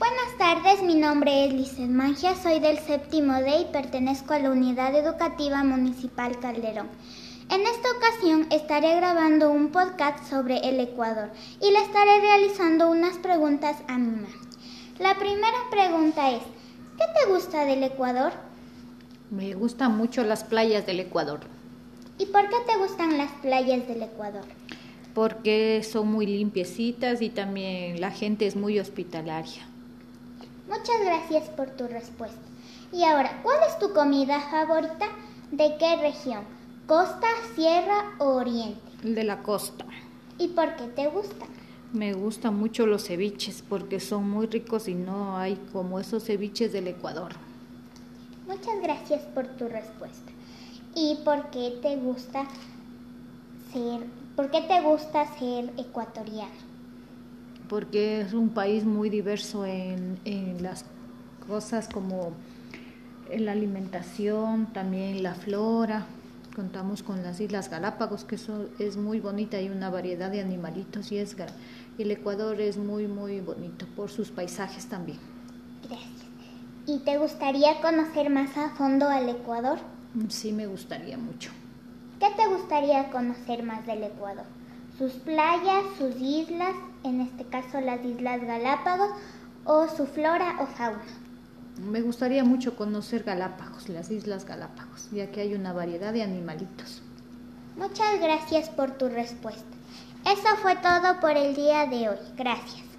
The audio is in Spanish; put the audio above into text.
Buenas tardes, mi nombre es Lizeth Mangia, soy del séptimo D y pertenezco a la Unidad Educativa Municipal Calderón. En esta ocasión estaré grabando un podcast sobre el Ecuador y le estaré realizando unas preguntas a mi mamá. La primera pregunta es, ¿qué te gusta del Ecuador? Me gustan mucho las playas del Ecuador. ¿Y por qué te gustan las playas del Ecuador? Porque son muy limpiecitas y también la gente es muy hospitalaria. Muchas gracias por tu respuesta. Y ahora, ¿cuál es tu comida favorita? ¿De qué región? ¿Costa, sierra o oriente? De la costa. ¿Y por qué te gusta? Me gustan mucho los ceviches porque son muy ricos y no hay como esos ceviches del Ecuador. Muchas gracias por tu respuesta. ¿Y por qué te gusta ser, por qué te gusta ser ecuatoriano? Porque es un país muy diverso en, las cosas como en la alimentación, también la flora. Contamos con las Islas Galápagos, que eso es muy bonita, y una variedad de animalitos y es el Ecuador es muy muy bonito por sus paisajes también. Gracias. ¿Y te gustaría conocer más a fondo al Ecuador? Sí, me gustaría mucho. ¿Qué te gustaría conocer más del Ecuador? Sus playas, sus islas, en este caso las Islas Galápagos, o su flora o fauna. Me gustaría mucho conocer Galápagos, las Islas Galápagos, ya que hay una variedad de animalitos. Muchas gracias por tu respuesta. Eso fue todo por el día de hoy. Gracias.